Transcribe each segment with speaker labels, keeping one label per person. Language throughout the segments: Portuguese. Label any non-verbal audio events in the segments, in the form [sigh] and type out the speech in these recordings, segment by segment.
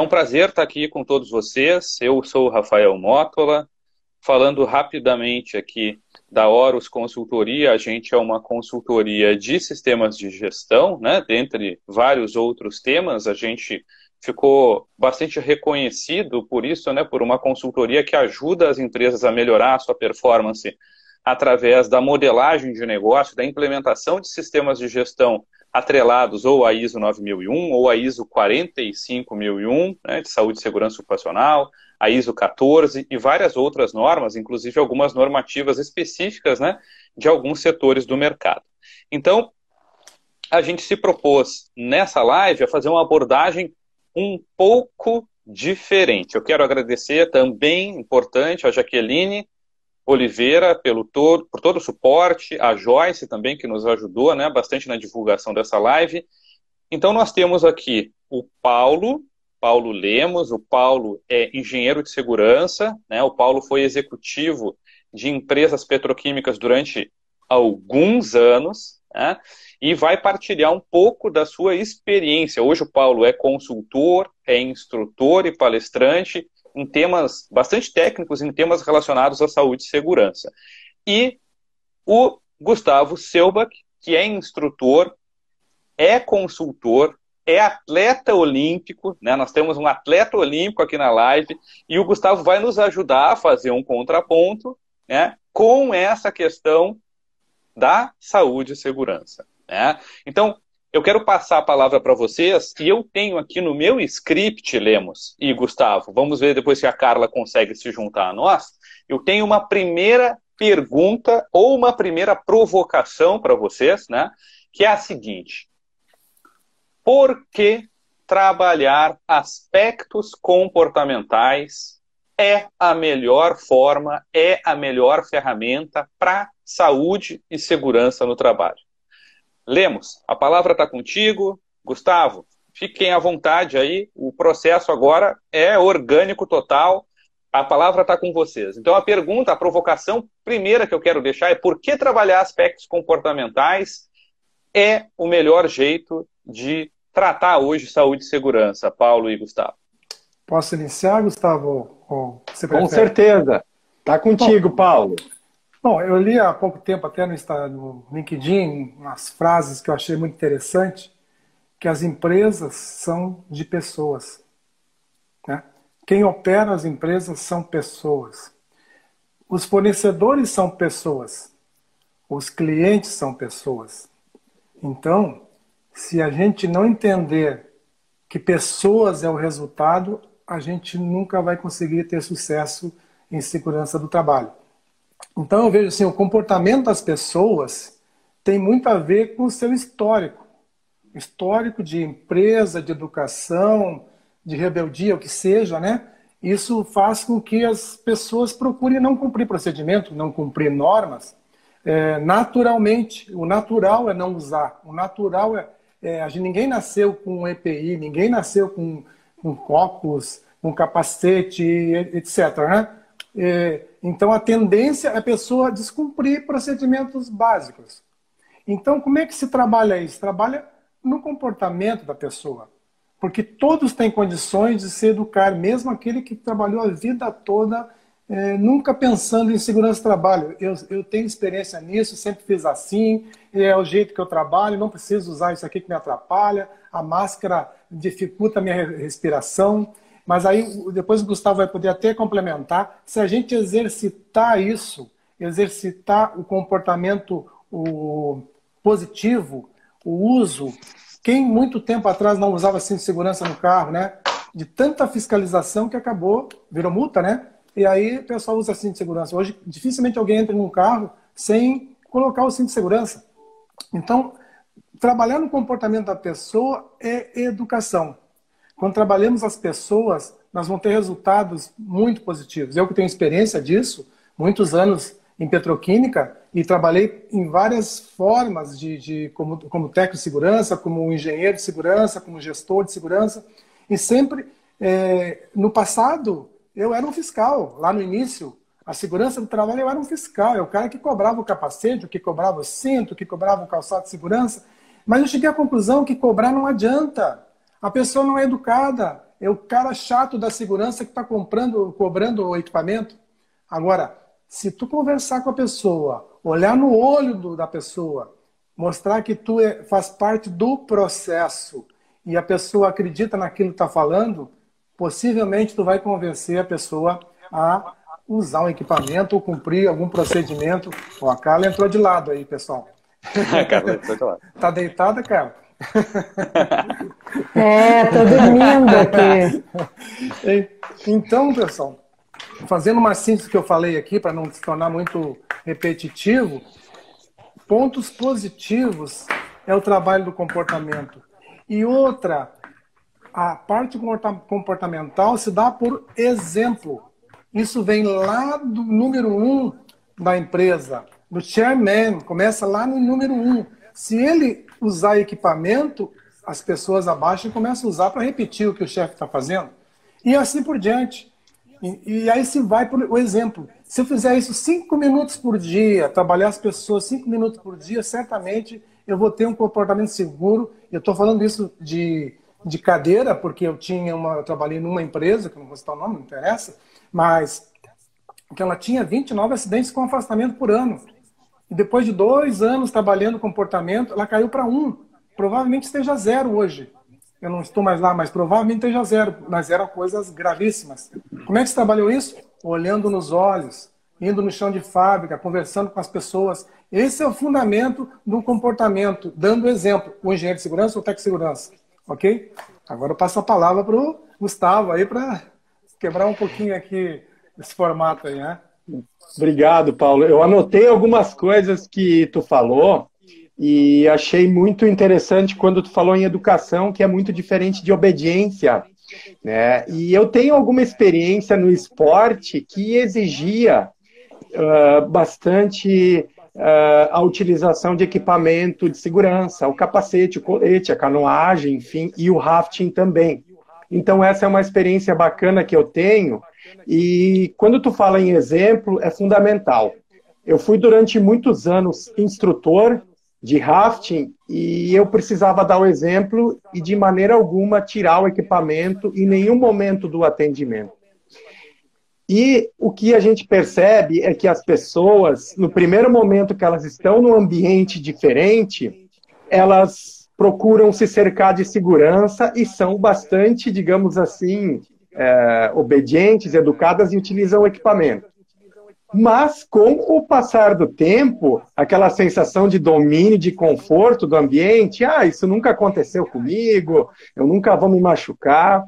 Speaker 1: É um prazer estar aqui com todos vocês. Eu sou o Rafael Mótola, falando rapidamente aqui da Horus Consultoria. A gente é uma consultoria de sistemas de gestão, né? Dentre vários outros temas, a gente ficou bastante reconhecido por isso, né? Por uma consultoria que ajuda as empresas a melhorar a sua performance através da modelagem de negócio, da implementação de sistemas de gestão atrelados ou à ISO 9001 ou à ISO 45001, né, de saúde e segurança ocupacional, a ISO 14 e várias outras normas, inclusive algumas normativas específicas né, de alguns setores do mercado. Então, a gente se propôs nessa live a fazer uma abordagem um pouco diferente. Eu quero agradecer também, importante, a Jaqueline Oliveira pelo todo, por todo o suporte, a Joyce também, que nos ajudou né, bastante na divulgação dessa live. Então, nós temos aqui o Paulo, Paulo Lemos, o Paulo é engenheiro de segurança, né, o Paulo foi executivo de empresas petroquímicas durante alguns anos, né, e vai partilhar um pouco da sua experiência. Hoje o Paulo é consultor, é instrutor e palestrante, em temas bastante técnicos, em temas relacionados à saúde e segurança. E o Gustavo Selbach, que é instrutor, é consultor, é atleta olímpico, né? Nós temos um atleta olímpico aqui na live e o Gustavo vai nos ajudar a fazer um contraponto, né? Com essa questão da saúde e segurança, né? Então, eu quero passar a palavra para vocês e eu tenho aqui no meu script, Lemos e Gustavo, vamos ver depois se a Carla consegue se juntar a nós. Eu tenho uma primeira pergunta ou uma primeira provocação para vocês, né? Que é a seguinte: por que trabalhar aspectos comportamentais é a melhor forma, é a melhor ferramenta para saúde e segurança no trabalho? Lemos, a palavra está contigo. Gustavo, fiquem à vontade aí. O processo agora é orgânico total. A palavra está com vocês. Então, a pergunta, a provocação primeira que eu quero deixar é por que trabalhar aspectos comportamentais é o melhor jeito de tratar hoje saúde e segurança, Paulo e Gustavo?
Speaker 2: Posso iniciar, Gustavo?
Speaker 3: com certeza. Está contigo, Bom, Paulo.
Speaker 2: Bom, eu li há pouco tempo até no, no LinkedIn umas frases que eu achei muito interessante, que as empresas são de pessoas. Né? Quem opera as empresas são pessoas. Os fornecedores são pessoas. Os clientes são pessoas. Então, se a gente não entender que pessoas é o resultado, a gente nunca vai conseguir ter sucesso em segurança do trabalho. Então eu vejo assim, o comportamento das pessoas tem muito a ver com o seu histórico. Histórico de empresa, de educação, de rebeldia, o que seja, né? Isso faz com que as pessoas procurem não cumprir procedimento, não cumprir normas, é, naturalmente. O natural é não usar. O natural é, é ninguém nasceu com EPI, ninguém nasceu com, com copos, com capacete, etc. Né? É, então, a tendência é a pessoa descumprir procedimentos básicos. Então, como é que se trabalha isso? Trabalha no comportamento da pessoa. Porque todos têm condições de se educar, mesmo aquele que trabalhou a vida toda é, nunca pensando em segurança do trabalho. Eu, eu tenho experiência nisso, sempre fiz assim, é o jeito que eu trabalho, não preciso usar isso aqui que me atrapalha, a máscara dificulta a minha respiração. Mas aí depois o Gustavo vai poder até complementar. Se a gente exercitar isso, exercitar o comportamento o positivo, o uso, quem muito tempo atrás não usava cinto de segurança no carro, né? De tanta fiscalização que acabou, virou multa, né? E aí o pessoal usa cinto de segurança. Hoje, dificilmente alguém entra num carro sem colocar o cinto de segurança. Então, trabalhar no comportamento da pessoa é educação. Quando trabalhamos as pessoas, nós vamos ter resultados muito positivos. Eu que tenho experiência disso, muitos anos em petroquímica e trabalhei em várias formas de, de como, como técnico de segurança, como engenheiro de segurança, como gestor de segurança. E sempre é, no passado eu era um fiscal. Lá no início a segurança do trabalho eu era um fiscal. É o cara que cobrava o capacete, o que cobrava o cinto, o que cobrava o calçado de segurança. Mas eu cheguei à conclusão que cobrar não adianta a pessoa não é educada. é o cara chato da segurança que está comprando, cobrando o equipamento. Agora, se tu conversar com a pessoa, olhar no olho do, da pessoa, mostrar que tu é, faz parte do processo e a pessoa acredita naquilo que está falando, possivelmente tu vai convencer a pessoa a usar um equipamento ou cumprir algum procedimento. Ó, a Carla entrou de lado aí, pessoal. [laughs] A Carla entrou de lado. tá deitada, Carla? [laughs]
Speaker 4: É, tô dormindo aqui. [laughs]
Speaker 2: Então, pessoal, fazendo uma síntese que eu falei aqui, para não se tornar muito repetitivo, pontos positivos é o trabalho do comportamento. E outra, a parte comportamental se dá por exemplo. Isso vem lá do número um da empresa, do chairman, começa lá no número um. Se ele usar equipamento, as pessoas abaixo começam a usar para repetir o que o chefe está fazendo. E assim por diante. E, e aí se vai o exemplo. Se eu fizer isso cinco minutos por dia, trabalhar as pessoas cinco minutos por dia, certamente eu vou ter um comportamento seguro. Eu estou falando isso de, de cadeira, porque eu tinha uma, eu trabalhei numa empresa, que não vou citar o nome, não interessa, mas que ela tinha 29 acidentes com afastamento por ano. E depois de dois anos trabalhando comportamento, ela caiu para um. Provavelmente esteja zero hoje. Eu não estou mais lá, mas provavelmente esteja zero. Mas eram coisas gravíssimas. Como é que você trabalhou isso? Olhando nos olhos, indo no chão de fábrica, conversando com as pessoas. Esse é o fundamento do comportamento, dando exemplo. O engenheiro de segurança ou o técnico de segurança. Ok? Agora eu passo a palavra para o Gustavo aí para quebrar um pouquinho aqui esse formato aí, né?
Speaker 3: Obrigado, Paulo. Eu anotei algumas coisas que tu falou e achei muito interessante quando tu falou em educação, que é muito diferente de obediência. Né? E eu tenho alguma experiência no esporte que exigia uh, bastante uh, a utilização de equipamento de segurança, o capacete, o colete, a canoagem, enfim, e o rafting também. Então, essa é uma experiência bacana que eu tenho e quando tu fala em exemplo, é fundamental. Eu fui durante muitos anos instrutor de rafting e eu precisava dar o exemplo e de maneira alguma tirar o equipamento em nenhum momento do atendimento. E o que a gente percebe é que as pessoas, no primeiro momento que elas estão num ambiente diferente, elas procuram se cercar de segurança e são bastante, digamos assim, é, obedientes, educadas e utilizam o equipamento. Mas, com o passar do tempo, aquela sensação de domínio, de conforto do ambiente, ah, isso nunca aconteceu comigo, eu nunca vou me machucar,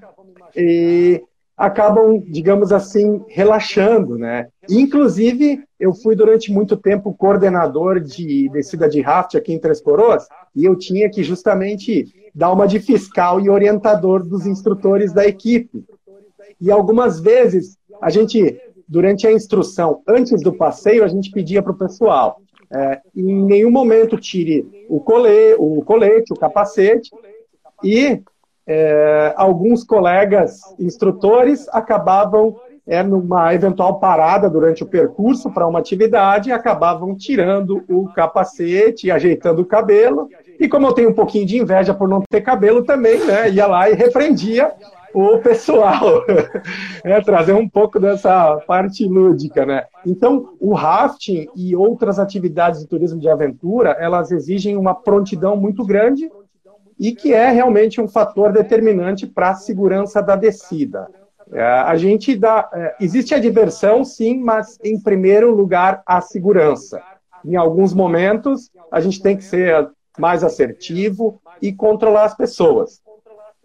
Speaker 3: e acabam, digamos assim, relaxando, né? Inclusive, eu fui durante muito tempo coordenador de descida de raft aqui em Três Coroas, e eu tinha que justamente dar uma de fiscal e orientador dos instrutores da equipe. E algumas vezes, a gente, durante a instrução, antes do passeio, a gente pedia para o pessoal, é, em nenhum momento tire o, cole, o colete, o capacete, e é, alguns colegas instrutores acabavam, é, numa eventual parada durante o percurso para uma atividade, acabavam tirando o capacete, ajeitando o cabelo, e como eu tenho um pouquinho de inveja por não ter cabelo também, né, ia lá e repreendia o pessoal, [laughs] é, trazer um pouco dessa parte lúdica, né? Então, o rafting e outras atividades de turismo de aventura, elas exigem uma prontidão muito grande e que é realmente um fator determinante para a segurança da descida. É, a gente dá, é, existe a diversão, sim, mas em primeiro lugar a segurança. Em alguns momentos, a gente tem que ser mais assertivo e controlar as pessoas.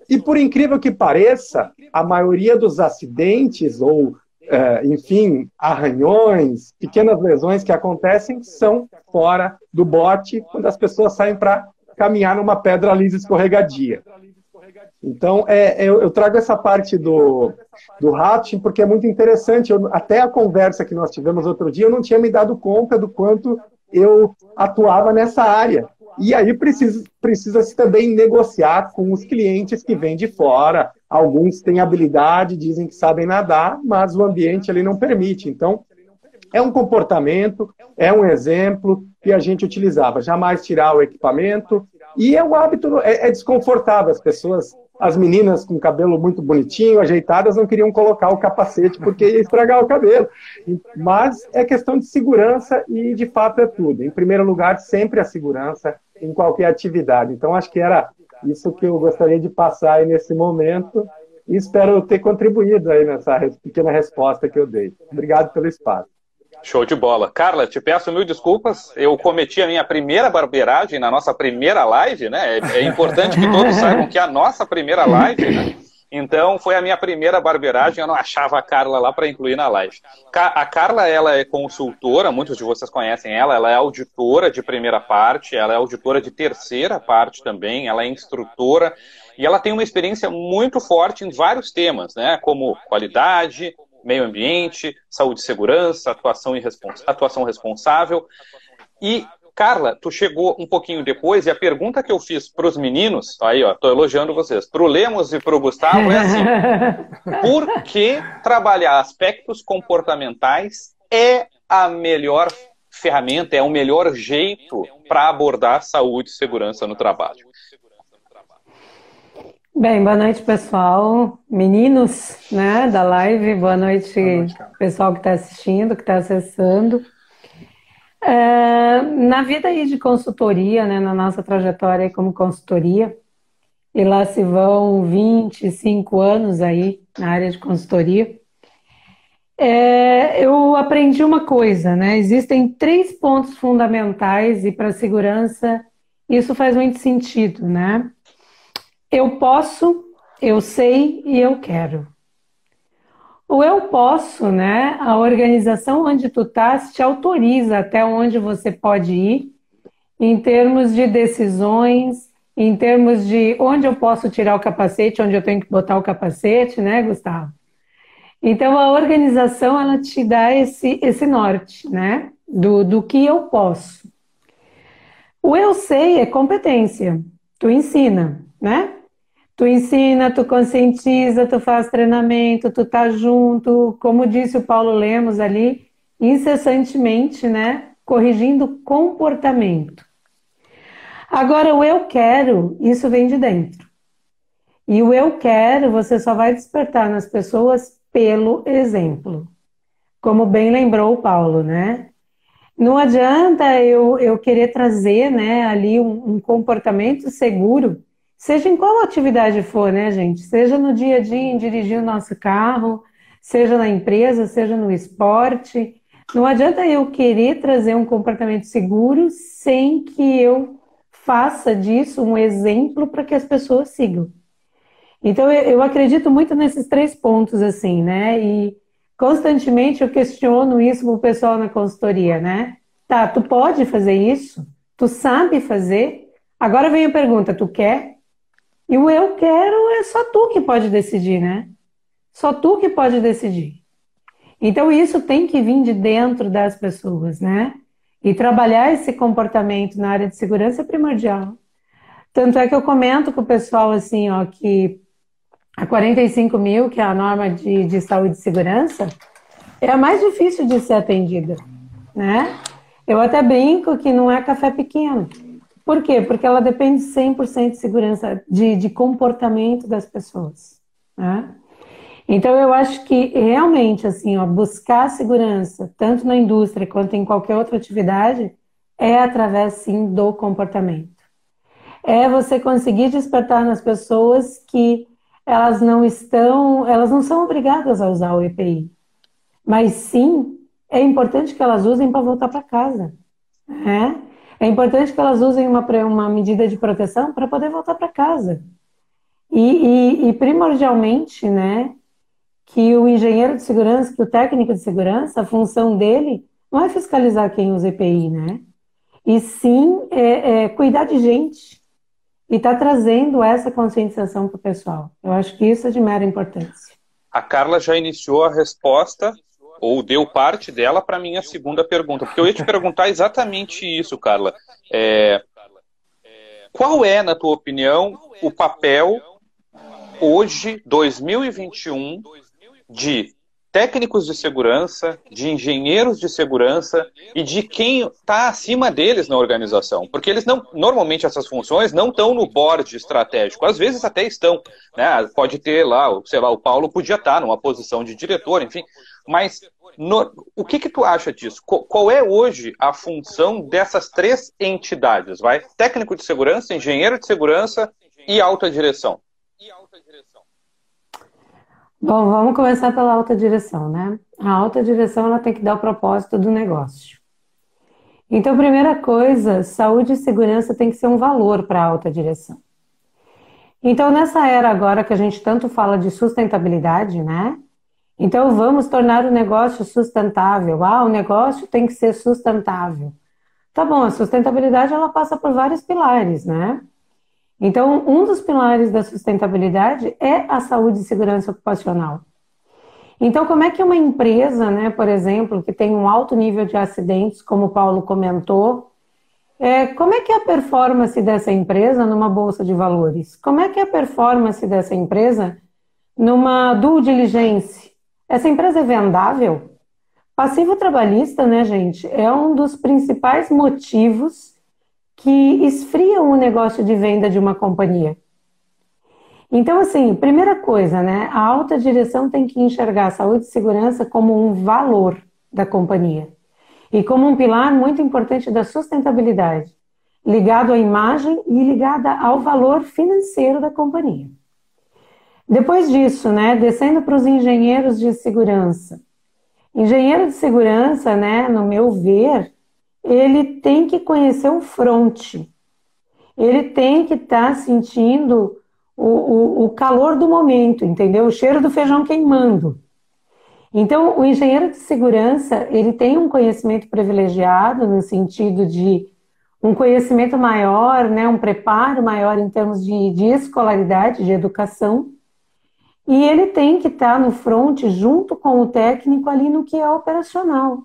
Speaker 3: E por incrível que pareça, a maioria dos acidentes ou, é, enfim, arranhões, pequenas lesões que acontecem são fora do bote quando as pessoas saem para caminhar numa pedra lisa escorregadia. Então, é, eu, eu, trago essa parte do, do rafting porque é muito interessante. Eu, até a conversa que nós tivemos outro dia, eu não tinha me dado conta do quanto eu atuava nessa área. E aí precisa, precisa se também negociar com os clientes que vêm de fora. Alguns têm habilidade, dizem que sabem nadar, mas o ambiente ali não permite. Então, é um comportamento, é um exemplo que a gente utilizava. Jamais tirar o equipamento. E é um hábito, é, é desconfortável. As pessoas as meninas com cabelo muito bonitinho, ajeitadas, não queriam colocar o capacete porque ia estragar o cabelo. Mas é questão de segurança e, de fato, é tudo. Em primeiro lugar, sempre a segurança em qualquer atividade. Então, acho que era isso que eu gostaria de passar aí nesse momento e espero ter contribuído aí nessa pequena resposta que eu dei. Obrigado pelo espaço.
Speaker 1: Show de bola. Carla, te peço mil desculpas. Eu cometi a minha primeira barbeiragem na nossa primeira live, né? É, é importante que todos saibam que a nossa primeira live, né? Então, foi a minha primeira barbeiragem, eu não achava a Carla lá para incluir na live. A Carla, ela é consultora, muitos de vocês conhecem ela, ela é auditora de primeira parte, ela é auditora de terceira parte também, ela é instrutora, e ela tem uma experiência muito forte em vários temas, né, como qualidade, meio ambiente, saúde e segurança, atuação, respons atuação responsável. E, Carla, tu chegou um pouquinho depois e a pergunta que eu fiz para os meninos, aí ó, tô elogiando vocês, para o Lemos e para o Gustavo é assim, [laughs] por que trabalhar aspectos comportamentais é a melhor ferramenta, é o melhor jeito para abordar saúde e segurança no trabalho?
Speaker 4: Bem, boa noite, pessoal. Meninos, né, da live. Boa noite, boa noite pessoal que está assistindo, que está acessando. É, na vida aí de consultoria, né, na nossa trajetória como consultoria, e lá se vão 25 anos aí na área de consultoria, é, eu aprendi uma coisa, né? Existem três pontos fundamentais e para segurança isso faz muito sentido, né? Eu posso, eu sei e eu quero. O eu posso, né? A organização onde tu estás te autoriza até onde você pode ir, em termos de decisões, em termos de onde eu posso tirar o capacete, onde eu tenho que botar o capacete, né, Gustavo? Então a organização ela te dá esse, esse norte, né? Do, do que eu posso. O eu sei é competência. Tu ensina, né? Tu ensina, tu conscientiza, tu faz treinamento, tu tá junto, como disse o Paulo Lemos ali, incessantemente, né? Corrigindo comportamento. Agora, o eu quero, isso vem de dentro. E o eu quero, você só vai despertar nas pessoas pelo exemplo. Como bem lembrou o Paulo, né? Não adianta eu, eu querer trazer né, ali um, um comportamento seguro Seja em qual atividade for, né, gente? Seja no dia a dia em dirigir o nosso carro, seja na empresa, seja no esporte. Não adianta eu querer trazer um comportamento seguro sem que eu faça disso um exemplo para que as pessoas sigam. Então, eu acredito muito nesses três pontos, assim, né? E constantemente eu questiono isso com o pessoal na consultoria, né? Tá, tu pode fazer isso? Tu sabe fazer? Agora vem a pergunta, tu quer? E o eu quero é só tu que pode decidir, né? Só tu que pode decidir. Então isso tem que vir de dentro das pessoas, né? E trabalhar esse comportamento na área de segurança é primordial. Tanto é que eu comento com o pessoal assim, ó, que a 45 mil, que é a norma de, de saúde e segurança, é a mais difícil de ser atendida, né? Eu até brinco que não é café pequeno. Por quê? Porque ela depende 100% de segurança, de, de comportamento das pessoas. Né? Então, eu acho que realmente, assim, ó, buscar segurança, tanto na indústria quanto em qualquer outra atividade, é através, sim, do comportamento. É você conseguir despertar nas pessoas que elas não estão, elas não são obrigadas a usar o EPI. Mas sim, é importante que elas usem para voltar para casa. Né? É importante que elas usem uma, uma medida de proteção para poder voltar para casa. E, e, e, primordialmente, né, que o engenheiro de segurança, que o técnico de segurança, a função dele não é fiscalizar quem usa EPI, né? E sim é, é cuidar de gente e tá trazendo essa conscientização para o pessoal. Eu acho que isso é de mera importância.
Speaker 1: A Carla já iniciou a resposta ou deu parte dela para minha segunda pergunta, porque eu ia te perguntar exatamente isso, Carla. É, qual é, na tua opinião, o papel hoje, 2021, de técnicos de segurança, de engenheiros de segurança e de quem está acima deles na organização. Porque eles não, normalmente essas funções não estão no board estratégico, às vezes até estão. Né? Pode ter lá, sei lá, o Paulo podia estar tá numa posição de diretor, enfim. Mas no, o que, que tu acha disso? Qual, qual é hoje a função dessas três entidades? Vai? Técnico de segurança, engenheiro de segurança e alta direção.
Speaker 4: Bom, vamos começar pela alta direção, né? A alta direção ela tem que dar o propósito do negócio. Então, primeira coisa, saúde e segurança tem que ser um valor para a alta direção. Então, nessa era agora que a gente tanto fala de sustentabilidade, né? Então, vamos tornar o negócio sustentável. Ah, o negócio tem que ser sustentável. Tá bom, a sustentabilidade ela passa por vários pilares, né? Então, um dos pilares da sustentabilidade é a saúde e segurança ocupacional. Então, como é que uma empresa, né, por exemplo, que tem um alto nível de acidentes, como o Paulo comentou, é, como é que é a performance dessa empresa numa bolsa de valores? Como é que é a performance dessa empresa numa due diligence? Essa empresa é vendável? Passivo trabalhista, né, gente, é um dos principais motivos que esfriam o negócio de venda de uma companhia. Então, assim, primeira coisa, né? A alta direção tem que enxergar a saúde e segurança como um valor da companhia e como um pilar muito importante da sustentabilidade, ligado à imagem e ligada ao valor financeiro da companhia. Depois disso, né, descendo para os engenheiros de segurança. Engenheiro de segurança, né, no meu ver, ele tem que conhecer o fronte. Ele tem que estar tá sentindo o, o, o, calor do momento, entendeu? O cheiro do feijão queimando. Então, o engenheiro de segurança, ele tem um conhecimento privilegiado no sentido de um conhecimento maior, né, um preparo maior em termos de, de escolaridade, de educação, e ele tem que estar tá no front junto com o técnico ali no que é operacional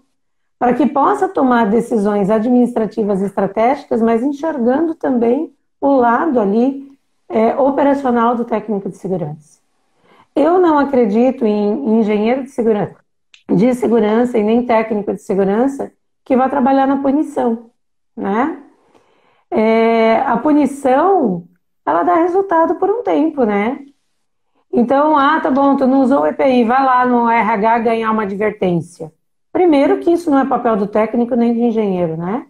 Speaker 4: para que possa tomar decisões administrativas estratégicas, mas enxergando também o lado ali é, operacional do técnico de segurança. Eu não acredito em engenheiro de segurança, de segurança e nem técnico de segurança que vai trabalhar na punição, né? É, a punição, ela dá resultado por um tempo, né? Então, ah, tá bom, tu não usou o EPI, vai lá no RH ganhar uma advertência. Primeiro que isso não é papel do técnico nem do engenheiro, né?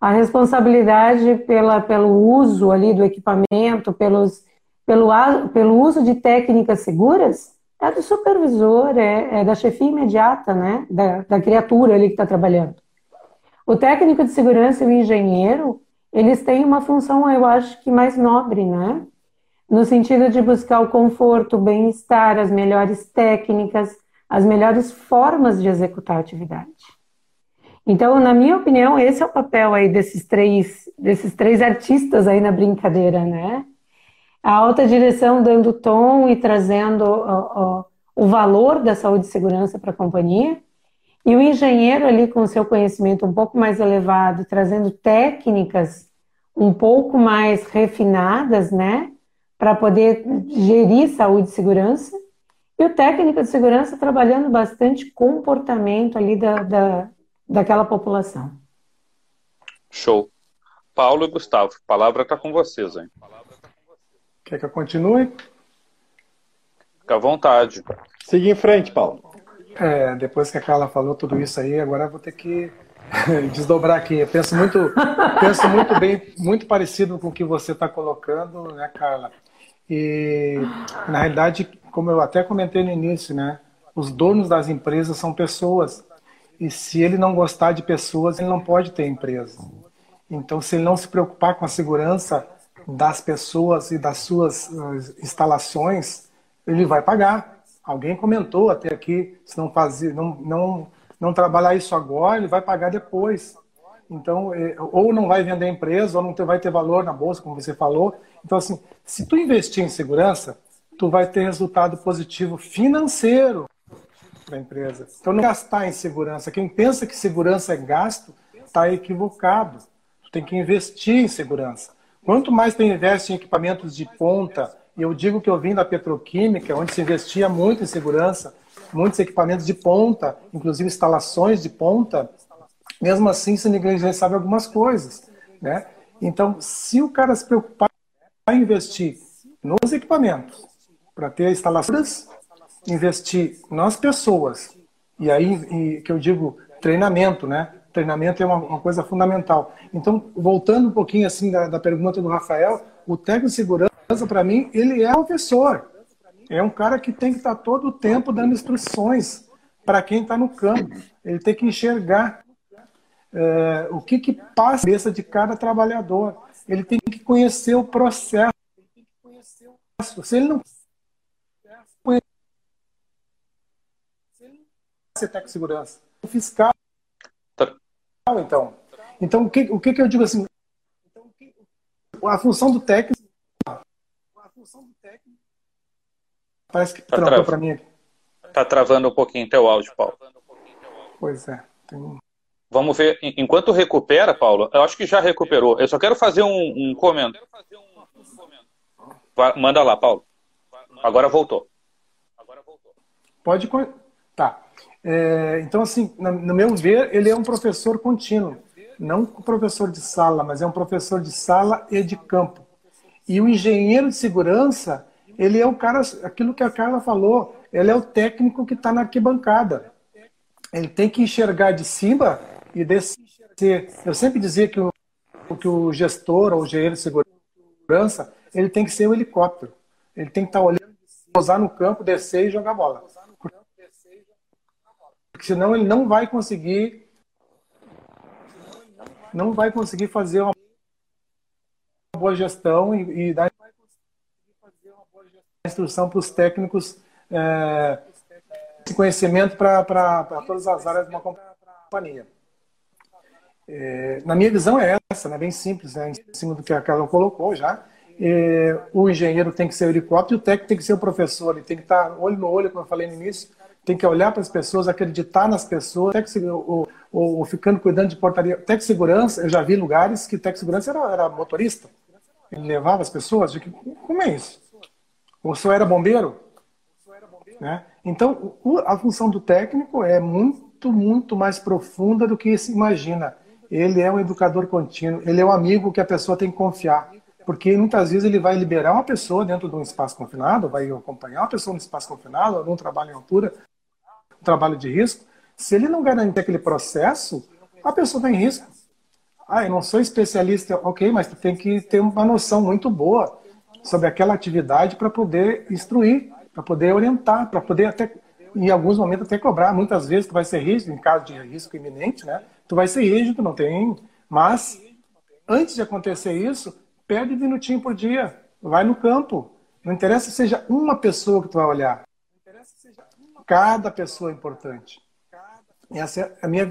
Speaker 4: A responsabilidade pela, pelo uso ali do equipamento, pelos, pelo, pelo uso de técnicas seguras, é do supervisor, é, é da chefia imediata, né? Da, da criatura ali que está trabalhando. O técnico de segurança e o engenheiro, eles têm uma função, eu acho que mais nobre, né? No sentido de buscar o conforto, o bem-estar, as melhores técnicas, as melhores formas de executar a atividade. Então, na minha opinião, esse é o papel aí desses três, desses três artistas aí na brincadeira, né? A alta direção dando tom e trazendo o, o, o valor da saúde e segurança para a companhia, e o engenheiro ali com seu conhecimento um pouco mais elevado, trazendo técnicas um pouco mais refinadas, né? Para poder gerir saúde e segurança. E o técnico de segurança trabalhando bastante comportamento ali da, da, daquela população.
Speaker 1: Show. Paulo e Gustavo, a palavra está com vocês, hein?
Speaker 2: Quer que eu continue?
Speaker 1: Fica à vontade.
Speaker 3: Siga em frente, Paulo.
Speaker 2: É, depois que a Carla falou tudo isso aí, agora eu vou ter que [laughs] desdobrar aqui. Eu penso muito, penso muito bem, muito parecido com o que você está colocando, né, Carla? E na realidade como eu até comentei no início, né? Os donos das empresas são pessoas. E se ele não gostar de pessoas, ele não pode ter empresa. Então, se ele não se preocupar com a segurança das pessoas e das suas uh, instalações, ele vai pagar. Alguém comentou até aqui, se não fazer, não, não, não trabalhar isso agora, ele vai pagar depois. Então, é, ou não vai vender a empresa, ou não vai ter valor na bolsa, como você falou. Então, assim, se tu investir em segurança, tu vai ter resultado positivo financeiro da empresa. Então, não gastar em segurança. Quem pensa que segurança é gasto, está equivocado. Tu tem que investir em segurança. Quanto mais tu investe em equipamentos de ponta, e eu digo que eu vim da petroquímica, onde se investia muito em segurança, muitos equipamentos de ponta, inclusive instalações de ponta, mesmo assim se negligenciava algumas coisas, né? Então, se o cara se preocupar em investir nos equipamentos, para ter instalações, investir nas pessoas, e aí e, que eu digo treinamento, né? Treinamento é uma, uma coisa fundamental. Então, voltando um pouquinho assim da, da pergunta do Rafael, o técnico de segurança, para mim, ele é professor. É um cara que tem que estar todo o tempo dando instruções para quem está no campo. Ele tem que enxergar é, o que, que passa na cabeça de cada trabalhador. Ele tem que conhecer o processo. Se ele não conhecer técnico de segurança, o fiscal, então. Então, o que, o que, que eu digo assim? A função do técnico. A função do técnico. Parece que tá travou para mim.
Speaker 1: Tá travando um pouquinho teu áudio, Paulo.
Speaker 2: Pois é. Tem...
Speaker 1: Vamos ver. Enquanto recupera, Paulo, eu acho que já recuperou. Eu só quero fazer um, um comentário. Manda lá, Paulo. Agora voltou.
Speaker 2: Pode. Tá. É, então, assim, no meu ver, ele é um professor contínuo. Não um professor de sala, mas é um professor de sala e de campo. E o engenheiro de segurança, ele é o cara, aquilo que a Carla falou, ele é o técnico que está na arquibancada. Ele tem que enxergar de cima e descer. Eu sempre dizia que o, que o gestor ou o engenheiro de segurança, ele tem que ser o um helicóptero. Ele tem que estar tá olhando, pousar no campo, descer e jogar bola. Porque senão ele não vai conseguir não vai conseguir fazer uma boa gestão e, e dar instrução para os técnicos é, esse conhecimento para todas as áreas de uma companhia. É, na minha visão é essa, né? bem simples, né? em cima do que a Carla colocou já. É, o engenheiro tem que ser o helicóptero o técnico tem que ser o professor. Ele tem que estar olho no olho, como eu falei no início, tem que olhar para as pessoas, acreditar nas pessoas. Ou, ou, ou ficando cuidando de portaria. Tec segurança, eu já vi lugares que tec segurança era, era motorista. Ele levava as pessoas. Que, como é isso? Ou só era bombeiro? Né? Então, a função do técnico é muito, muito mais profunda do que se imagina. Ele é um educador contínuo, ele é um amigo que a pessoa tem que confiar. Porque muitas vezes ele vai liberar uma pessoa dentro de um espaço confinado, vai acompanhar uma pessoa no espaço confinado, num trabalho em altura, um trabalho de risco. Se ele não garantir aquele processo, a pessoa está em risco. Ah, eu não sou especialista, ok, mas tu tem que ter uma noção muito boa sobre aquela atividade para poder instruir, para poder orientar, para poder até, em alguns momentos, até cobrar. Muitas vezes tu vai ser rígido, em caso de risco iminente, né? Tu vai ser rígido, não tem. Mas, antes de acontecer isso, perde minutinho por dia. Vai no campo. Não interessa que seja uma pessoa que tu vai olhar. Cada pessoa é importante. Essa é a minha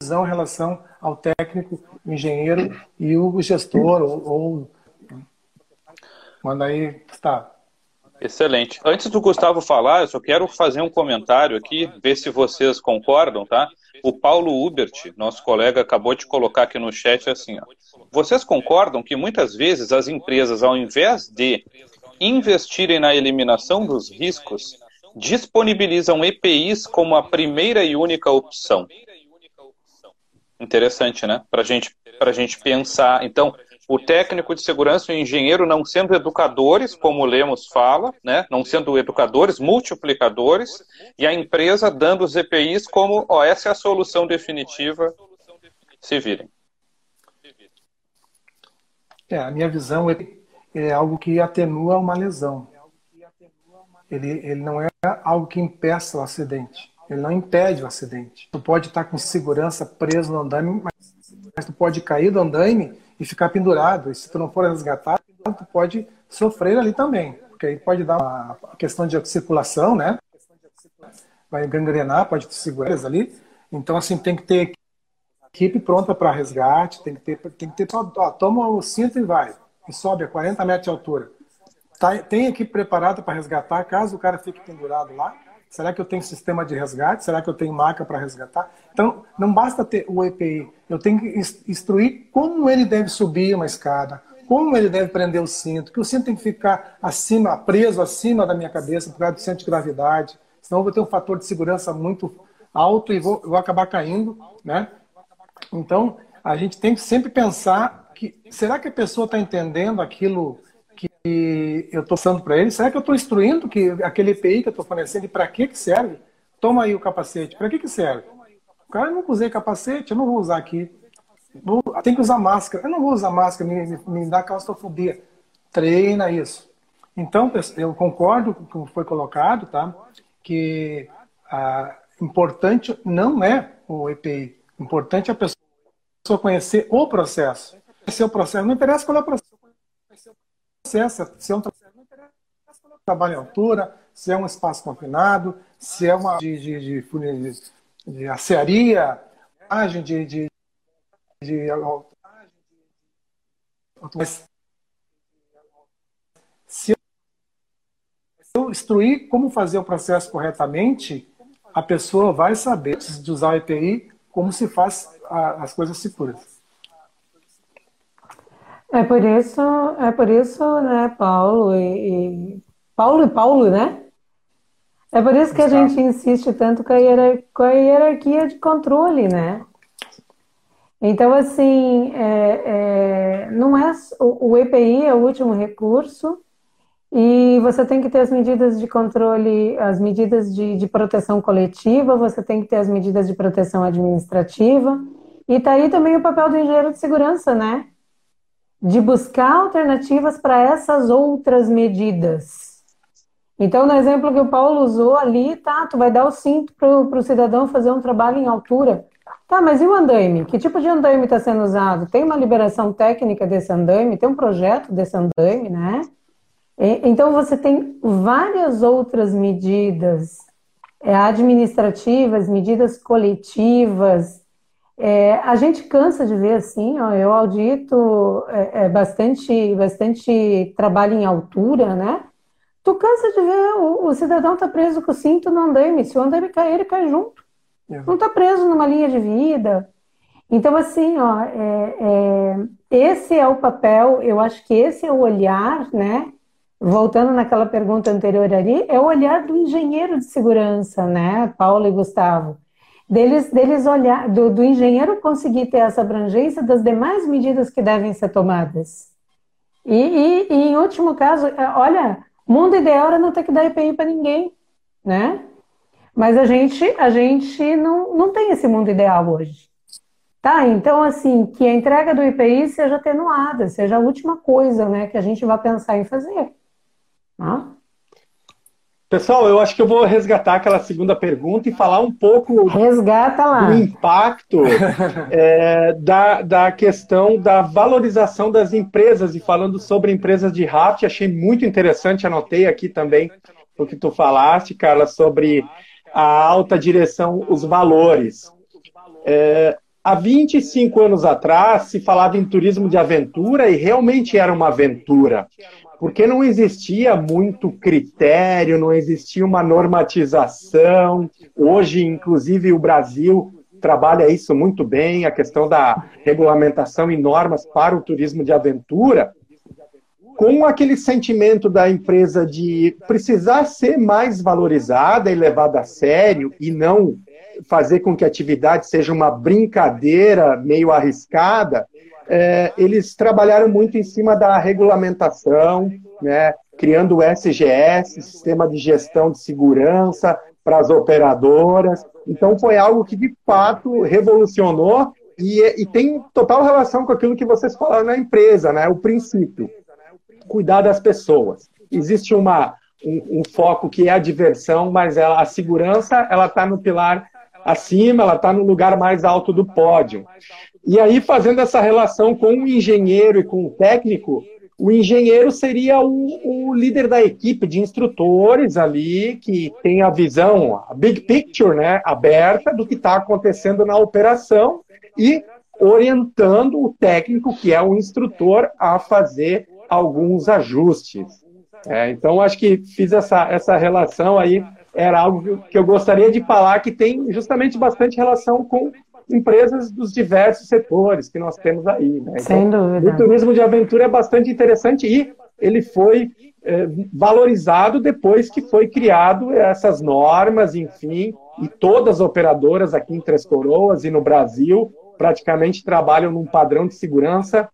Speaker 2: visão em relação ao técnico, o engenheiro e o gestor ou, ou Manda aí, Gustavo.
Speaker 1: Excelente. Antes do Gustavo falar, eu só quero fazer um comentário aqui, ver se vocês concordam, tá? O Paulo Hubert, nosso colega, acabou de colocar aqui no chat assim, ó. Vocês concordam que muitas vezes as empresas, ao invés de investirem na eliminação dos riscos, disponibilizam EPIs como a primeira e única opção? Interessante, né? Para gente, a gente pensar. Então, o técnico de segurança e o engenheiro não sendo educadores, como o Lemos fala, né? não sendo educadores, multiplicadores, e a empresa dando os EPIs como, ó, essa é a solução definitiva, se virem.
Speaker 2: É, a minha visão é, é algo que atenua uma lesão. Ele, ele não é algo que impeça o acidente. Ele não impede o acidente. Tu pode estar com segurança preso no andaime, mas tu pode cair do andaime e ficar pendurado. E se tu não for resgatado, tu pode sofrer ali também. Porque aí pode dar uma questão de circulação, né? Vai gangrenar, pode te segurar ali. Então, assim, tem que ter equipe pronta para resgate, tem que ter, tem que ter só, ó, toma o cinto e vai. E sobe a 40 metros de altura. Tá, tem equipe preparada para resgatar, caso o cara fique pendurado lá. Será que eu tenho sistema de resgate? Será que eu tenho marca para resgatar? Então, não basta ter o EPI. Eu tenho que instruir como ele deve subir uma escada, como ele deve prender o cinto, que o cinto tem que ficar acima, preso acima da minha cabeça por causa do centro de gravidade. senão eu vou ter um fator de segurança muito alto e vou, vou acabar caindo, né? Então, a gente tem que sempre pensar que será que a pessoa está entendendo aquilo que eu estou falando para ele? Será que eu estou instruindo que aquele EPI que eu estou fornecendo e para que que serve? Toma aí o capacete. Para que que serve? O cara não usei capacete, eu não vou usar aqui. Tem que usar máscara. Eu não vou usar máscara, me, me, me dá claustrofobia. Treina isso. Então, eu concordo com o que foi colocado, tá? Que a importante não é o EPI. Importante é a pessoa conhecer o processo. Conhecer o processo. Não interessa qual é o processo. Se é um trabalho em altura, se é um espaço confinado, se é uma de, de, de, de, de acearia, de, de, de, de mas se eu instruir como fazer o processo corretamente, a pessoa vai saber, de usar o EPI, como se faz a, as coisas seguras.
Speaker 4: É por isso, é por isso, né, Paulo e, e Paulo e Paulo, né? É por isso que a gente insiste tanto com a, hierar, com a hierarquia de controle, né? Então, assim, é, é, não é o, o EPI é o último recurso, e você tem que ter as medidas de controle, as medidas de, de proteção coletiva, você tem que ter as medidas de proteção administrativa. E tá aí também o papel do engenheiro de segurança, né? De buscar alternativas para essas outras medidas. Então, no exemplo que o Paulo usou ali, tá, tu vai dar o cinto para o cidadão fazer um trabalho em altura. Tá, mas e o andaime? Que tipo de andaime está sendo usado? Tem uma liberação técnica desse andaime? Tem um projeto desse andaime, né? Então, você tem várias outras medidas é, administrativas, medidas coletivas. É, a gente cansa de ver assim, ó, eu audito é, é, bastante, bastante trabalho em altura, né? Tu cansa de ver o, o cidadão tá preso com o cinto no andaime. Se o andaime cair, ele cai junto. É. Não tá preso numa linha de vida. Então, assim, ó, é, é, esse é o papel, eu acho que esse é o olhar, né? voltando naquela pergunta anterior ali, é o olhar do engenheiro de segurança, né, Paulo e Gustavo? Deles, deles olhar, do, do engenheiro conseguir ter essa abrangência das demais medidas que devem ser tomadas. E, e, e em último caso, é, olha, mundo ideal era não ter que dar EPI para ninguém, né? Mas a gente, a gente não, não tem esse mundo ideal hoje. Tá, então assim, que a entrega do IPI seja atenuada, seja a última coisa né, que a gente vai pensar em fazer.
Speaker 3: Pessoal, eu acho que eu vou resgatar aquela segunda pergunta e falar um pouco
Speaker 4: Resgata lá.
Speaker 3: do impacto [laughs] é, da, da questão da valorização das empresas e falando sobre empresas de raft, achei muito interessante, anotei aqui também o que tu falaste, Carla, sobre a alta direção, os valores. É, há 25 anos atrás se falava em turismo de aventura e realmente era uma aventura porque não existia muito critério, não existia uma normatização. Hoje, inclusive, o Brasil trabalha isso muito bem, a questão da regulamentação e normas para o turismo de aventura, com aquele sentimento da empresa de precisar ser mais valorizada e levada a sério e não fazer com que a atividade seja uma brincadeira meio arriscada, é, eles trabalharam muito em cima da regulamentação, né, criando o SGS, Sistema de Gestão de Segurança, para as operadoras. Então, foi algo que, de fato, revolucionou e, e, tem total relação com aquilo que vocês falaram na empresa, né, o princípio, cuidar das pessoas. Existe uma, um, um foco que é a diversão, mas ela, a segurança ela está no pilar acima, ela está no lugar mais alto do pódio. E aí, fazendo essa relação com o engenheiro e com o técnico, o engenheiro seria o, o, líder da equipe de instrutores ali, que tem a visão, a big picture, né, aberta do que está acontecendo na operação e orientando o técnico, que é o instrutor, a fazer alguns ajustes. É, então, acho que fiz essa, essa relação aí, era algo que eu gostaria de falar, que tem justamente bastante relação com empresas dos diversos setores que nós temos aí. Né?
Speaker 4: Então, Sem dúvida.
Speaker 3: O turismo de aventura é bastante interessante e ele foi é, valorizado depois que foi criado essas normas, enfim, e todas as operadoras aqui em Três Coroas e no Brasil praticamente trabalham num padrão de segurança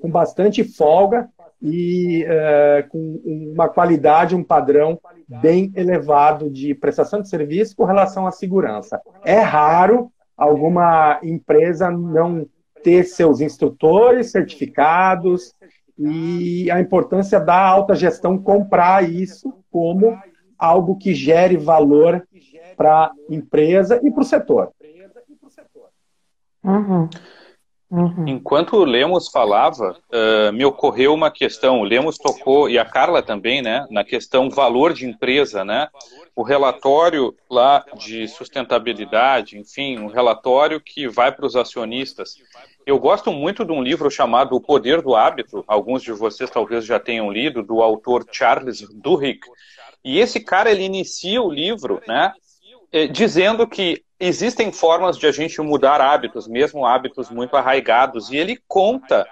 Speaker 3: com bastante folga e é, com uma qualidade, um padrão bem elevado de prestação de serviço com relação à segurança. É raro alguma empresa não ter seus instrutores certificados e a importância da alta gestão comprar isso como algo que gere valor para a empresa e para o setor.
Speaker 1: Uhum. Uhum. Enquanto o Lemos falava, uh, me ocorreu uma questão. O Lemos tocou, e a Carla também, né, na questão valor de empresa, né? O relatório lá de sustentabilidade, enfim, um relatório que vai para os acionistas. Eu gosto muito de um livro chamado O Poder do Hábito, alguns de vocês talvez já tenham lido, do autor Charles Duhigg. E esse cara, ele inicia o livro, né, eh, dizendo que existem formas de a gente mudar hábitos, mesmo hábitos muito arraigados, e ele conta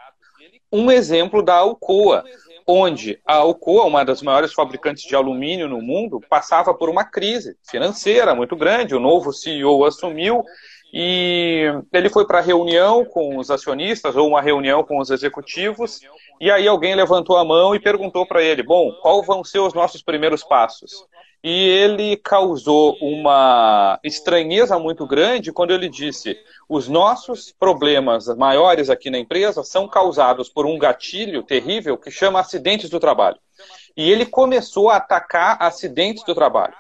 Speaker 1: um exemplo da Alcoa, onde a Alcoa, uma das maiores fabricantes de alumínio no mundo, passava por uma crise financeira muito grande. O novo CEO assumiu e ele foi para a reunião com os acionistas ou uma reunião com os executivos e aí alguém levantou a mão e perguntou para ele: "Bom, qual vão ser os nossos primeiros passos?" E ele causou uma estranheza muito grande quando ele disse: os nossos problemas maiores aqui na empresa são causados por um gatilho terrível que chama acidentes do trabalho. E ele começou a atacar acidentes do trabalho.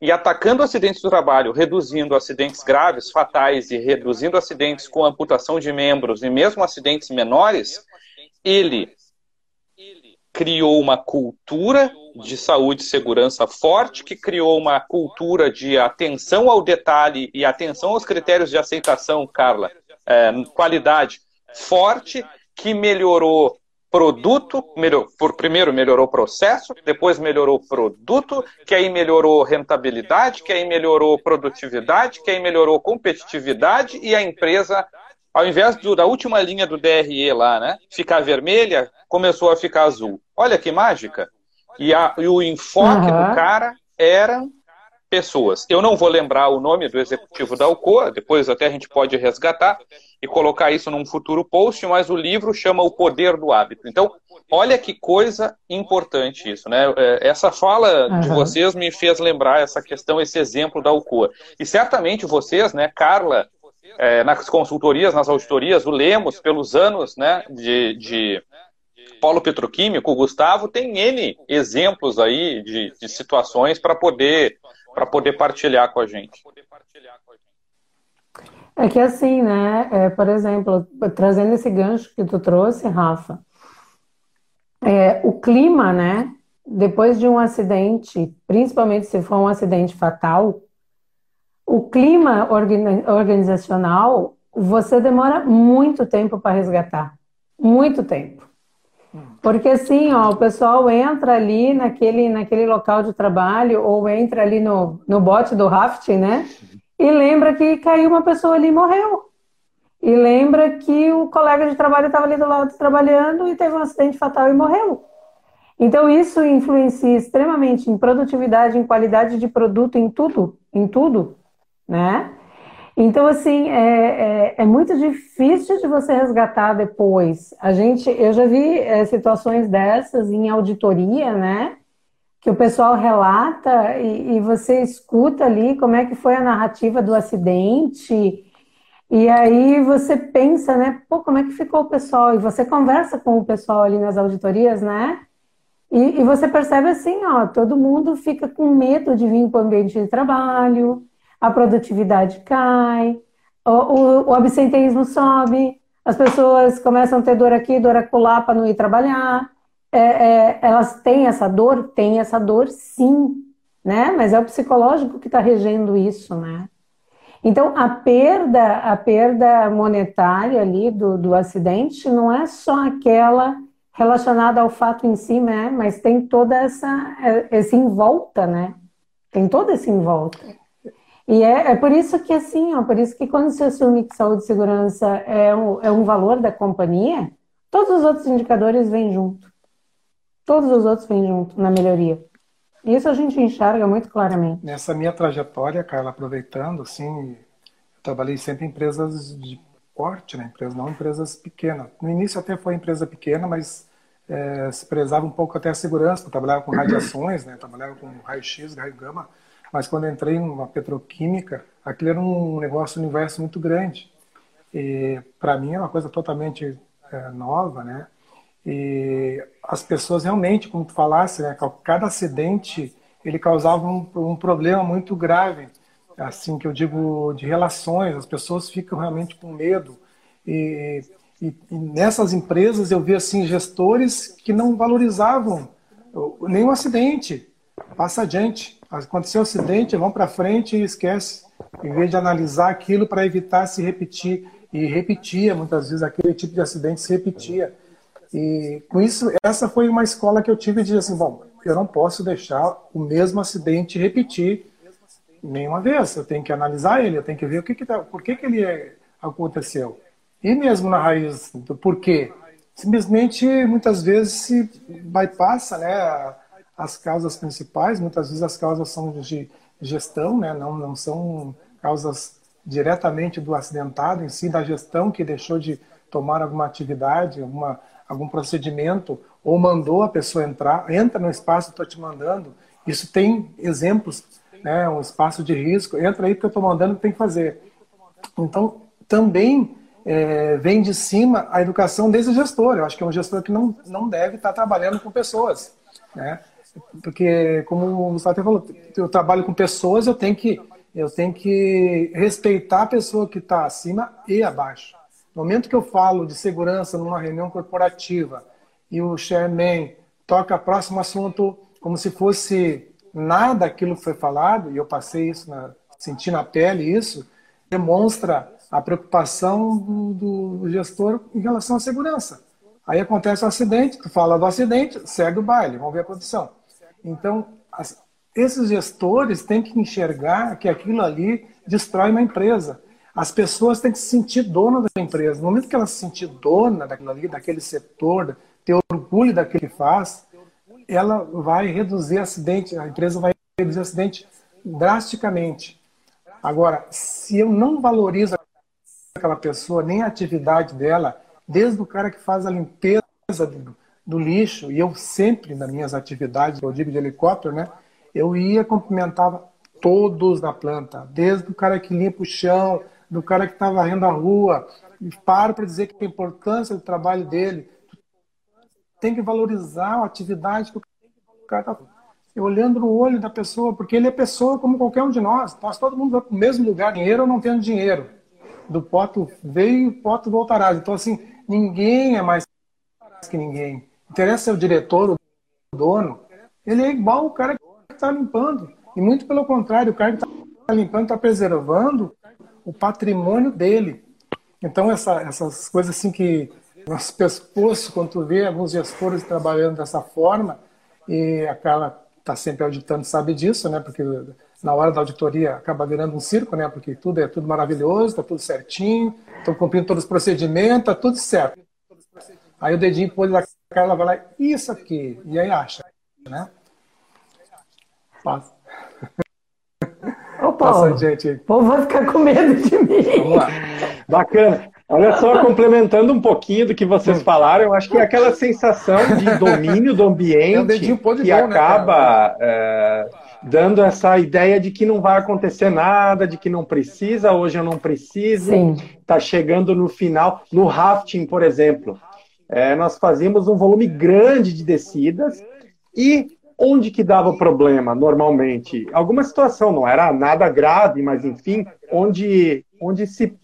Speaker 1: E atacando acidentes do trabalho, reduzindo acidentes graves, fatais e reduzindo acidentes com amputação de membros e mesmo acidentes menores, ele criou uma cultura de saúde e segurança forte, que criou uma cultura de atenção ao detalhe e atenção aos critérios de aceitação, Carla, é, qualidade forte, que melhorou produto, melhor, por, primeiro melhorou processo, depois melhorou produto, que aí melhorou rentabilidade, que aí melhorou produtividade, que aí melhorou competitividade e a empresa, ao invés do, da última linha do DRE lá, né, ficar vermelha, começou a ficar azul. Olha que mágica! E, a, e o enfoque uhum. do cara eram pessoas. Eu não vou lembrar o nome do executivo da Alcoa, depois até a gente pode resgatar e colocar isso num futuro post, mas o livro chama O Poder do Hábito. Então, olha que coisa importante isso, né? É, essa fala uhum. de vocês me fez lembrar essa questão, esse exemplo da Alcoa. E certamente vocês, né, Carla, é, nas consultorias, nas auditorias, o Lemos, pelos anos né, de, de polo petroquímico, o Gustavo tem N exemplos aí de, de situações para poder, poder partilhar com a gente.
Speaker 4: É que assim, né? É, por exemplo, trazendo esse gancho que tu trouxe, Rafa, é, o clima, né? Depois de um acidente, principalmente se for um acidente fatal, o clima organizacional você demora muito tempo para resgatar. Muito tempo. Porque assim, ó, o pessoal entra ali naquele, naquele local de trabalho ou entra ali no, no bote do rafting, né? E lembra que caiu uma pessoa ali e morreu. E lembra que o colega de trabalho estava ali do lado trabalhando e teve um acidente fatal e morreu. Então isso influencia extremamente em produtividade, em qualidade de produto, em tudo, em tudo, né? Então, assim, é, é, é, muito difícil de você resgatar depois. A gente, eu já vi é, situações dessas em auditoria, né? Que o pessoal relata e, e, você escuta ali como é que foi a narrativa do acidente. E aí você pensa, né? Pô, como é que ficou o pessoal? E você conversa com o pessoal ali nas auditorias, né? E, e você percebe assim, ó, todo mundo fica com medo de vir para o ambiente de trabalho a produtividade cai, o, o, o absenteísmo sobe, as pessoas começam a ter dor aqui, dor acolá para não ir trabalhar. É, é, elas têm essa dor? Tem essa dor, sim, né? Mas é o psicológico que está regendo isso, né? Então, a perda, a perda monetária ali do, do acidente não é só aquela relacionada ao fato em si, né? Mas tem toda essa, esse em volta, né? Tem todo esse em volta. E é, é por isso que, assim, ó, por isso que quando se assume que saúde e segurança é um, é um valor da companhia, todos os outros indicadores vêm junto. todos os outros vêm junto na melhoria. Isso a gente enxerga muito claramente.
Speaker 2: Nessa minha trajetória, Carla, aproveitando, assim, eu trabalhei sempre em empresas de porte, né? Empresas, não empresas pequenas. No início até foi empresa pequena, mas é, se prezava um pouco até a segurança. Eu trabalhava com radiações, né? Trabalhava com raio-x, raio-gama. Mas quando entrei numa petroquímica, aquilo era um negócio, um universo muito grande. E para mim é uma coisa totalmente é, nova, né? E as pessoas realmente, como tu falasse, né, cada acidente ele causava um, um, problema muito grave, assim que eu digo de relações. As pessoas ficam realmente com medo e, e, e nessas empresas eu vi assim gestores que não valorizavam nenhum acidente. Passa adiante. Aconteceu um acidente, vão para frente e esquece. Em vez de analisar aquilo para evitar se repetir. E repetia, muitas vezes, aquele tipo de acidente se repetia. E com isso, essa foi uma escola que eu tive de assim, bom, eu não posso deixar o mesmo acidente repetir nenhuma vez. Eu tenho que analisar ele, eu tenho que ver o que, que tá, por que, que ele é, aconteceu. E mesmo na raiz do porquê. Simplesmente, muitas vezes, se bypassa né, as causas principais, muitas vezes as causas são de gestão, né, não, não são causas diretamente do acidentado em si, da gestão que deixou de tomar alguma atividade, alguma, algum procedimento, ou mandou a pessoa entrar, entra no espaço estou te mandando. Isso tem exemplos, né, um espaço de risco, entra aí que eu estou mandando, tem que fazer. Então, também é, vem de cima a educação desde o gestor. Eu acho que é um gestor que não, não deve estar trabalhando com pessoas. Né? Porque, como o Gustavo falou, eu trabalho com pessoas, eu tenho que, eu tenho que respeitar a pessoa que está acima e abaixo. No momento que eu falo de segurança numa reunião corporativa e o chairman toca próximo assunto como se fosse nada aquilo que foi falado, e eu passei isso, na, senti na pele isso, demonstra a preocupação do, do gestor em relação à segurança. Aí acontece um acidente, tu fala do acidente, segue o baile, vamos ver a condição. Então, as, esses gestores têm que enxergar que aquilo ali destrói uma empresa. As pessoas têm que se sentir dona da empresa. No momento que ela se sentir dona daquilo ali, daquele setor, ter orgulho daquilo que faz, ela vai reduzir acidente, a empresa vai reduzir acidente drasticamente. Agora, se eu não valorizo aquela pessoa, nem a atividade dela, desde o cara que faz a limpeza do, do lixo, e eu sempre, nas minhas atividades, eu digo de helicóptero, né, eu ia cumprimentava todos na planta, desde o cara que limpa o chão, do cara que está varrendo a rua, e paro para dizer que a importância do trabalho dele. Tem que valorizar a atividade que o cara está olhando no olho da pessoa, porque ele é pessoa como qualquer um de nós. Nós todo mundo vai para o mesmo lugar, dinheiro ou não tendo dinheiro. Do poto veio, o poto voltará. Então, assim, ninguém é mais que ninguém. Interessa o diretor, o dono. Ele é igual o cara que está limpando. E muito pelo contrário, o cara que está limpando está preservando o patrimônio dele. Então, essa, essas coisas assim que nosso pescoço, quando tu vê alguns gestores trabalhando dessa forma, e a Carla está sempre auditando, sabe disso, né? Porque na hora da auditoria acaba virando um circo, né? Porque tudo é tudo maravilhoso, está tudo certinho, estão cumprindo todos os procedimentos, está tudo certo. Aí o dedinho pôs da Carla vai lá, isso aqui, e aí acha, né? Passa.
Speaker 4: Ô, Paulo, gente. O povo vai ficar com medo de mim. Vamos lá.
Speaker 3: Bacana. Olha só, complementando um pouquinho do que vocês falaram, eu acho que é aquela sensação de [laughs] domínio do ambiente é que né, acaba né, é, dando essa ideia de que não vai acontecer nada, de que não precisa, hoje eu não preciso, está chegando no final. No rafting, por exemplo, é, nós fazíamos um volume grande de descidas e Onde que dava problema normalmente? Alguma situação, não era nada grave, mas enfim, onde, onde se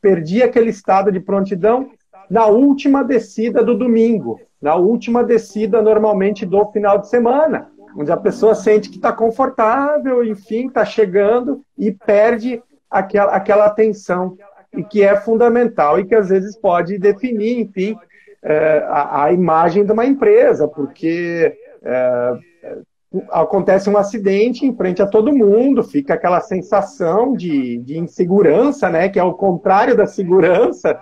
Speaker 3: perdia aquele estado de prontidão na última descida do domingo, na última descida normalmente do final de semana, onde a pessoa sente que está confortável, enfim, está chegando e perde aquela, aquela atenção e que é fundamental e que às vezes pode definir, enfim, é, a, a, imagem de uma empresa, porque é, acontece um acidente em frente a todo mundo, fica aquela sensação de, de insegurança, né, que é o contrário da segurança,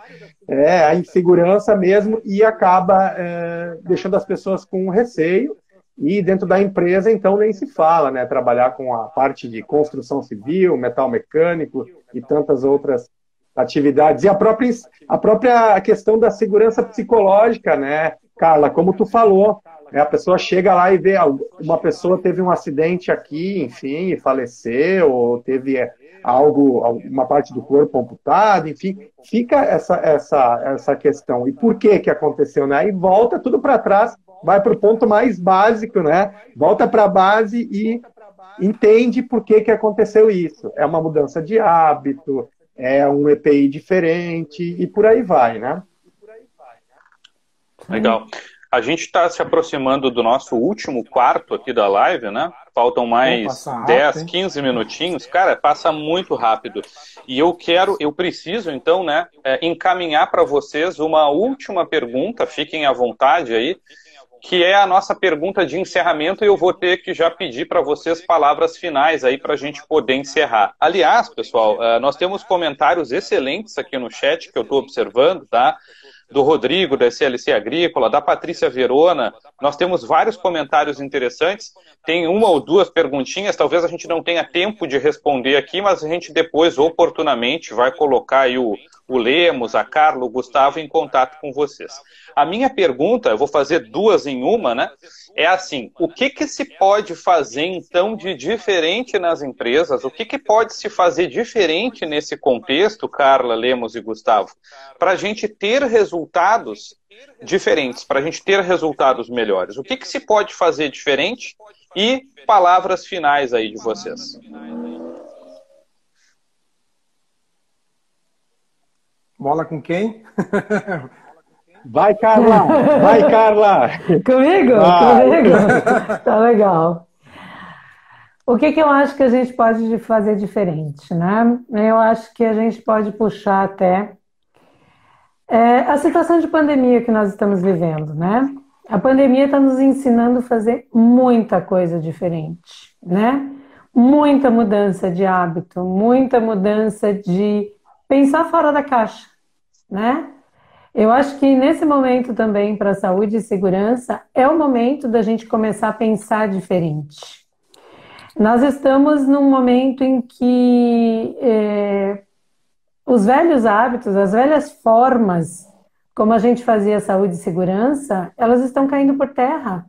Speaker 3: é, a insegurança mesmo e acaba é, deixando as pessoas com receio. E dentro da empresa, então, nem se fala, né? Trabalhar com a parte de construção civil, metal mecânico e tantas outras atividades. E a própria, a própria questão da segurança psicológica, né, Carla? Como tu falou, né, a pessoa chega lá e vê, uma pessoa teve um acidente aqui, enfim, e faleceu, ou teve algo, uma parte do corpo amputada, enfim, fica essa, essa, essa questão. E por que que aconteceu, né? E volta tudo para trás, vai para o ponto mais básico, né? Volta para a base e entende por que que aconteceu isso. É uma mudança de hábito, é um EPI diferente e por aí vai, né?
Speaker 1: Legal. A gente está se aproximando do nosso último quarto aqui da live, né? Faltam mais rápido, 10, 15 minutinhos. Cara, passa muito rápido. E eu quero, eu preciso, então, né, é, encaminhar para vocês uma última pergunta. Fiquem à vontade aí que é a nossa pergunta de encerramento, e eu vou ter que já pedir para vocês palavras finais aí para a gente poder encerrar. Aliás, pessoal, eh, nós temos comentários excelentes aqui no chat que eu estou observando, tá? do Rodrigo, da SLC Agrícola, da Patrícia Verona. Nós temos vários comentários interessantes. Tem uma ou duas perguntinhas, talvez a gente não tenha tempo de responder aqui, mas a gente depois, oportunamente, vai colocar aí o, o Lemos, a Carla, o Gustavo em contato com vocês. A minha pergunta, eu vou fazer duas em uma, né? É assim: o que, que se pode fazer então de diferente nas empresas? O que, que pode se fazer diferente nesse contexto, Carla, Lemos e Gustavo, para a gente ter resultados diferentes, para a gente ter resultados melhores? O que, que se pode fazer diferente? E palavras finais aí de vocês.
Speaker 2: Bola com quem? [laughs]
Speaker 3: Vai, Carla! Vai, Carla!
Speaker 4: Comigo? Vai. Comigo? [laughs] Tá legal. O que, que eu acho que a gente pode fazer diferente, né? Eu acho que a gente pode puxar até é, a situação de pandemia que nós estamos vivendo, né? A pandemia está nos ensinando a fazer muita coisa diferente, né? Muita mudança de hábito, muita mudança de pensar fora da caixa, né? Eu acho que nesse momento também para saúde e segurança é o momento da gente começar a pensar diferente. Nós estamos num momento em que é, os velhos hábitos, as velhas formas como a gente fazia saúde e segurança, elas estão caindo por terra.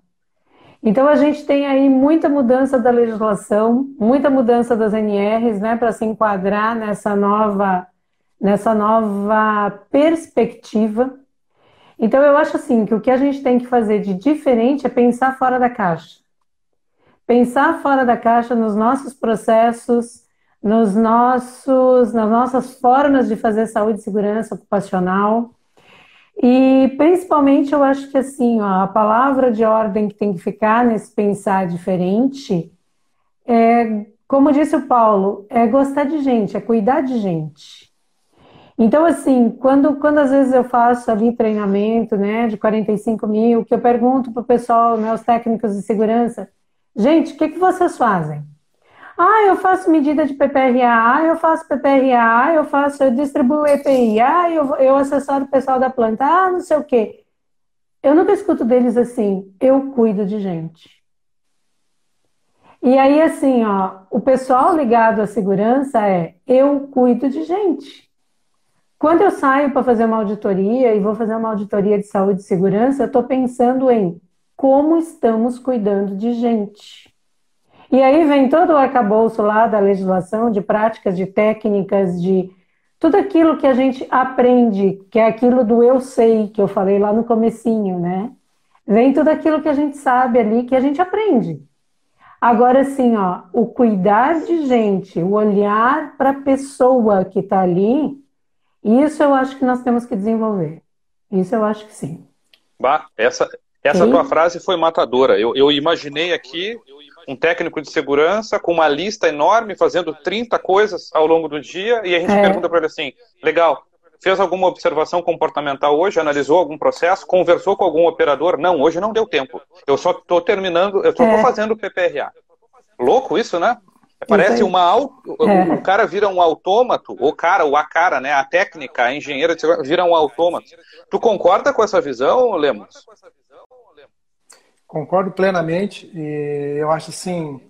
Speaker 4: Então a gente tem aí muita mudança da legislação, muita mudança das NRs, né, para se enquadrar nessa nova nessa nova perspectiva. Então, eu acho assim que o que a gente tem que fazer de diferente é pensar fora da caixa. Pensar fora da caixa nos nossos processos, nos nossos, nas nossas formas de fazer saúde e segurança ocupacional. E principalmente eu acho que assim, ó, a palavra de ordem que tem que ficar nesse pensar diferente é, como disse o Paulo, é gostar de gente, é cuidar de gente. Então, assim, quando, quando às vezes eu faço ali treinamento, né, de 45 mil, que eu pergunto para o pessoal, né, os técnicos de segurança, gente, o que, que vocês fazem? Ah, eu faço medida de PPRA, ah, eu faço PPRA, ah, eu faço, eu distribuo EPI, ah, eu, eu assessoro o pessoal da planta, ah, não sei o quê. Eu nunca escuto deles assim, eu cuido de gente. E aí, assim, ó, o pessoal ligado à segurança é, eu cuido de gente. Quando eu saio para fazer uma auditoria e vou fazer uma auditoria de saúde e segurança, eu estou pensando em como estamos cuidando de gente. E aí vem todo o arcabouço lá da legislação, de práticas, de técnicas, de tudo aquilo que a gente aprende, que é aquilo do eu sei, que eu falei lá no comecinho, né? Vem tudo aquilo que a gente sabe ali, que a gente aprende. Agora, assim, ó, o cuidar de gente, o olhar para a pessoa que está ali, isso eu acho que nós temos que desenvolver. Isso eu acho que sim.
Speaker 1: Bah, essa essa tua frase foi matadora. Eu, eu imaginei aqui um técnico de segurança com uma lista enorme, fazendo 30 coisas ao longo do dia, e a gente é. pergunta para ele assim: legal, fez alguma observação comportamental hoje, analisou algum processo, conversou com algum operador? Não, hoje não deu tempo. Eu só estou terminando, eu só estou é. fazendo o PPRA. Louco isso, né? Parece uma. É. O cara vira um autômato, o cara, o a cara, né? A técnica, a engenheira vira um autômato. Tu concorda com essa visão, Lemos?
Speaker 2: Concordo plenamente. E eu acho assim,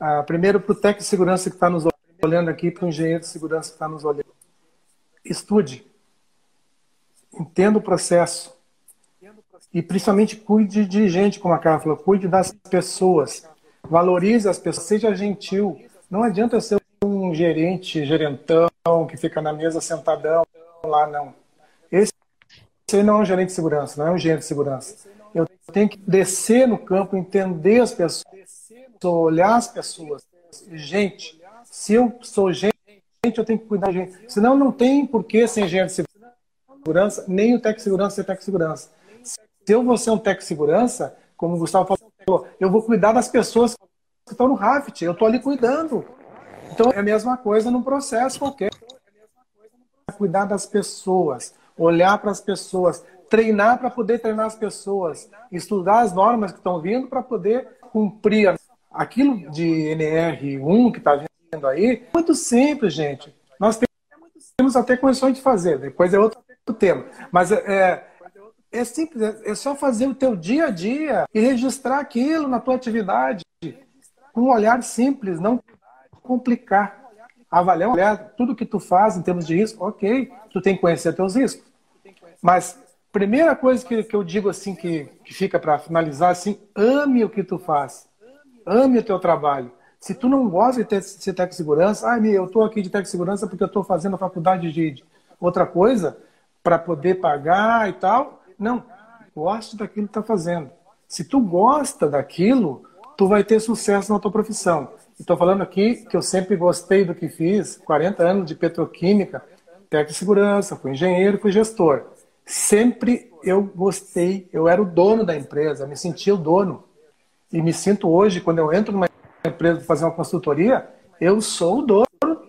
Speaker 2: uh, primeiro para o técnico de segurança que está nos olhando aqui, para o engenheiro de segurança que está nos olhando. Estude. Entenda o processo. E principalmente cuide de gente, como a Carla falou, cuide das pessoas. Valorize as pessoas, seja gentil. Não adianta ser um gerente, gerentão, que fica na mesa sentadão lá, não. Esse, esse não é um gerente de segurança, não é um engenheiro de segurança. Eu tenho que descer no campo, entender as pessoas, olhar as pessoas. Gente, se eu sou gente, eu tenho que cuidar de gente. Senão não tem por que ser engenheiro de segurança, nem o técnico de segurança ser técnico de segurança. Se eu vou ser um técnico de segurança, como o Gustavo falou, eu vou cuidar das pessoas que estão no raft, eu estou ali cuidando. Então é a mesma coisa num processo qualquer. Cuidar das pessoas, olhar para as pessoas, treinar para poder treinar as pessoas, estudar as normas que estão vindo para poder cumprir aquilo de NR1 que está vindo aí. Muito simples, gente. Nós temos até condições de fazer, depois é outro tema. Mas é, é simples, é, é só fazer o teu dia a dia e registrar aquilo na tua atividade com um olhar simples, não complicar. Avaliar, olhar tudo que tu faz em termos de risco, ok, tu tem que conhecer teus riscos. Mas primeira coisa que, que eu digo assim, que, que fica para finalizar, assim, ame o que tu faz. Ame o teu trabalho. Se tu não gosta de, ter, de ser técnico de segurança, ah, eu estou aqui de técnico de segurança porque eu estou fazendo a faculdade de outra coisa para poder pagar e tal. Não, goste daquilo que está fazendo. Se tu gosta daquilo, tu vai ter sucesso na tua profissão. Estou falando aqui que eu sempre gostei do que fiz, 40 anos de petroquímica, técnico de segurança, fui engenheiro, fui gestor. Sempre eu gostei, eu era o dono da empresa, me sentia o dono. E me sinto hoje, quando eu entro numa empresa para fazer uma consultoria, eu sou o dono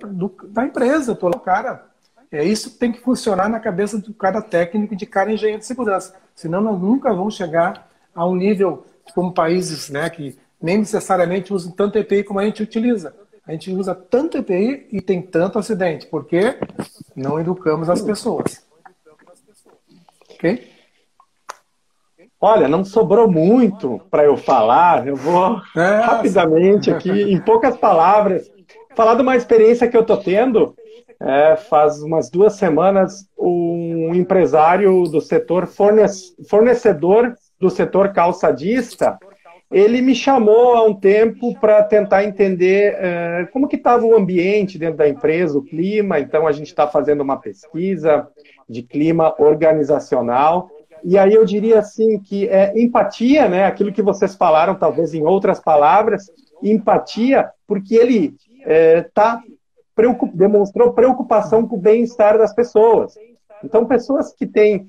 Speaker 2: do, da empresa, estou lá cara. É isso que tem que funcionar na cabeça de cada técnico, de cada engenheiro de segurança. Senão nós nunca vamos chegar a um nível como países né, que nem necessariamente usam tanto EPI como a gente utiliza. A gente usa tanto EPI e tem tanto acidente, porque não educamos as pessoas. Ok?
Speaker 3: Olha, não sobrou muito para eu falar. Eu vou é, rapidamente aqui, em poucas palavras, falar de uma experiência que eu estou tendo é, faz umas duas semanas, um empresário do setor fornecedor do setor calçadista, ele me chamou há um tempo para tentar entender é, como que estava o ambiente dentro da empresa, o clima. Então a gente está fazendo uma pesquisa de clima organizacional. E aí eu diria assim que é empatia, né? Aquilo que vocês falaram, talvez em outras palavras, empatia, porque ele está é, preocup, demonstrou preocupação com o bem-estar das pessoas. Então, pessoas que têm,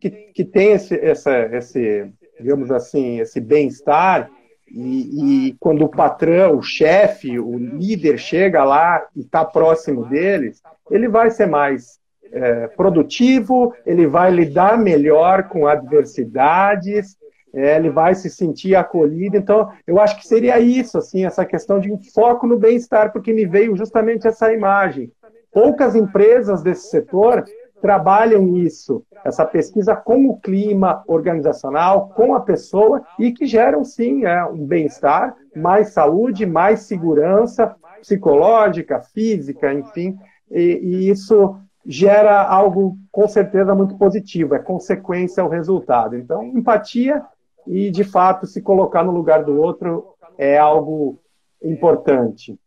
Speaker 3: que, que têm esse, essa, esse, digamos assim, esse bem-estar, e, e, quando o patrão, o chefe, o líder chega lá e está próximo deles, ele vai ser mais é, produtivo, ele vai lidar melhor com adversidades, é, ele vai se sentir acolhido. Então, eu acho que seria isso, assim, essa questão de um foco no bem-estar, porque me veio justamente essa imagem. Poucas empresas desse setor trabalham isso, essa pesquisa com o clima organizacional, com a pessoa, e que geram, sim, é, um bem-estar, mais saúde, mais segurança psicológica, física, enfim, e, e isso gera algo com certeza muito positivo, é consequência ao resultado. Então, empatia e, de fato, se colocar no lugar do outro é algo importante.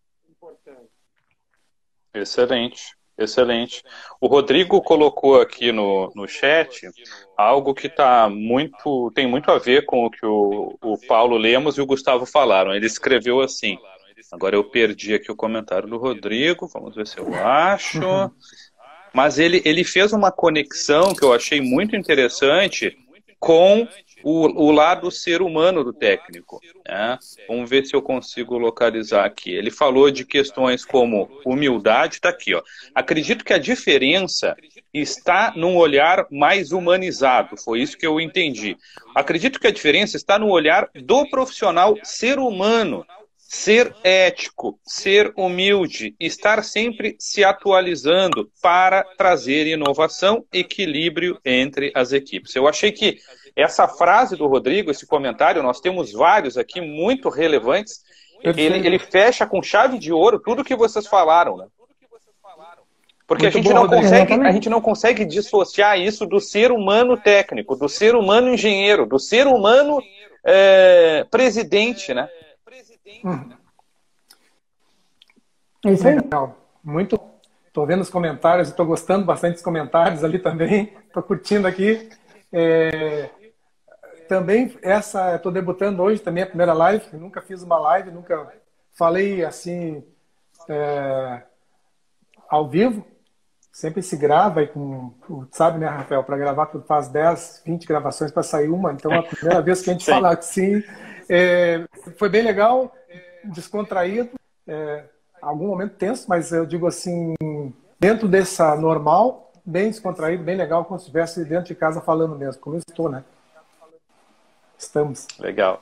Speaker 1: Excelente, excelente. O Rodrigo colocou aqui no, no chat algo que tá muito, tem muito a ver com o que o, o Paulo Lemos e o Gustavo falaram. Ele escreveu assim. Agora eu perdi aqui o comentário do Rodrigo, vamos ver se eu acho. Mas ele, ele fez uma conexão que eu achei muito interessante com o, o lado ser humano do técnico. Né? Vamos ver se eu consigo localizar aqui. Ele falou de questões como humildade, está aqui. Ó. Acredito que a diferença está num olhar mais humanizado, foi isso que eu entendi. Acredito que a diferença está no olhar do profissional ser humano, ser ético, ser humilde, estar sempre se atualizando para trazer inovação, equilíbrio entre as equipes. Eu achei que essa frase do Rodrigo, esse comentário, nós temos vários aqui muito relevantes. Ele, ele, fecha com chave de ouro tudo que vocês falaram, né? Porque a gente, bom, não consegue, a gente não consegue dissociar isso do ser humano técnico, do ser humano engenheiro, do ser humano é, presidente, né?
Speaker 2: Hum. É isso aí. Legal. Muito. Estou vendo os comentários, estou gostando bastante dos comentários ali também. [laughs] Estou curtindo aqui. É... Também essa, estou debutando hoje também a primeira live. nunca fiz uma live, nunca falei assim é... ao vivo. Sempre se grava e com, sabe, né, Rafael, para gravar tu faz 10, 20 gravações para sair uma. Então é a primeira [laughs] vez que a gente fala assim. É... Foi bem legal descontraído, é, algum momento tenso, mas eu digo assim, dentro dessa normal, bem descontraído, bem legal, como se estivesse dentro de casa falando mesmo, como eu estou, né? Estamos.
Speaker 1: Legal.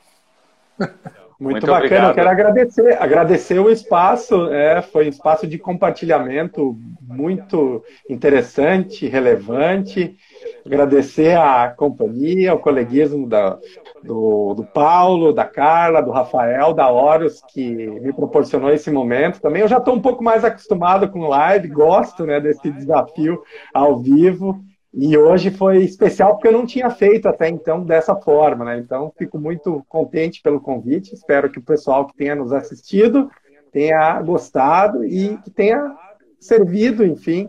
Speaker 1: [laughs]
Speaker 3: Muito, Muito, bacana, obrigado. eu quero agradecer, agradecer o espaço, é, foi um espaço de compartilhamento muito interessante, relevante, agradecer a companhia, o coleguismo da, do, do Paulo, da Carla, do Rafael, da Horus, que me proporcionou esse momento. Também eu já estou um pouco mais acostumado com live, gosto né, desse desafio ao vivo. E hoje foi especial porque eu não tinha feito até então dessa forma, né? Então fico muito contente pelo convite. Espero que o pessoal que tenha nos assistido tenha gostado e que tenha servido, enfim,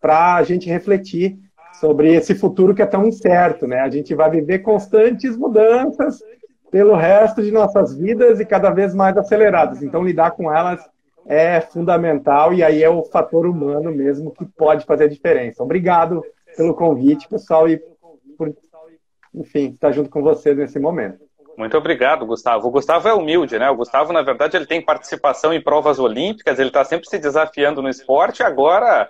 Speaker 3: para a gente refletir sobre esse futuro que é tão incerto, né? A gente vai viver constantes mudanças pelo resto de nossas vidas e cada vez mais aceleradas. Então, lidar com elas é fundamental e aí é o fator humano mesmo que pode fazer a diferença. Obrigado pelo convite, pessoal, e por, enfim, estar junto com vocês nesse momento.
Speaker 1: Muito obrigado, Gustavo. O Gustavo é humilde, né? O Gustavo, na verdade, ele tem participação em provas olímpicas, ele está sempre se desafiando no esporte. Agora,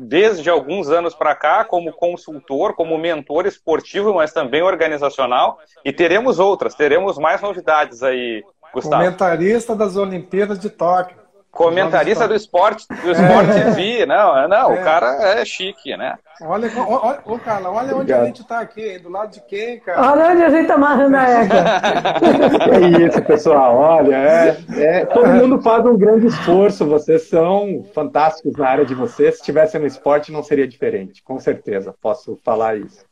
Speaker 1: desde alguns anos para cá, como consultor, como mentor esportivo, mas também organizacional. E teremos outras, teremos mais novidades aí, Gustavo.
Speaker 2: Comentarista das Olimpíadas de Tóquio.
Speaker 1: Comentarista do esporte, do esporte é. TV, não, não, é. o cara é chique, né?
Speaker 2: Olha, olha, ô, Carla, olha onde a gente está aqui, do lado de quem, cara?
Speaker 4: Olha onde a gente está amarrando a égua. [laughs]
Speaker 3: é isso, pessoal, olha, é, é, todo mundo faz um grande esforço, vocês são fantásticos na área de vocês, se estivessem no esporte não seria diferente, com certeza, posso falar isso.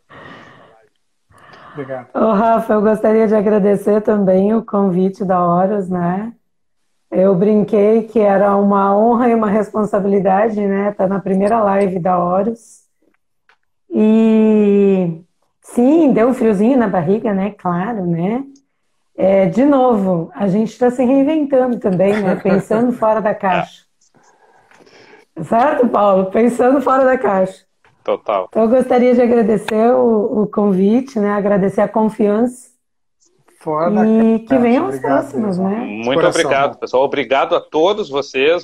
Speaker 4: Obrigado. Ô, Rafa, eu gostaria de agradecer também o convite da Horus, né? Eu brinquei que era uma honra e uma responsabilidade, né? Estar tá na primeira live da Horus. E sim, deu um friozinho na barriga, né? Claro, né? É, de novo, a gente está se reinventando também, né? Pensando [laughs] fora da caixa. Certo, Paulo? Pensando fora da caixa.
Speaker 1: Total.
Speaker 4: Então, eu gostaria de agradecer o, o convite, né? Agradecer a confiança Fora e que venham os próximos, né?
Speaker 1: Muito obrigado, pessoal. Obrigado a todos vocês.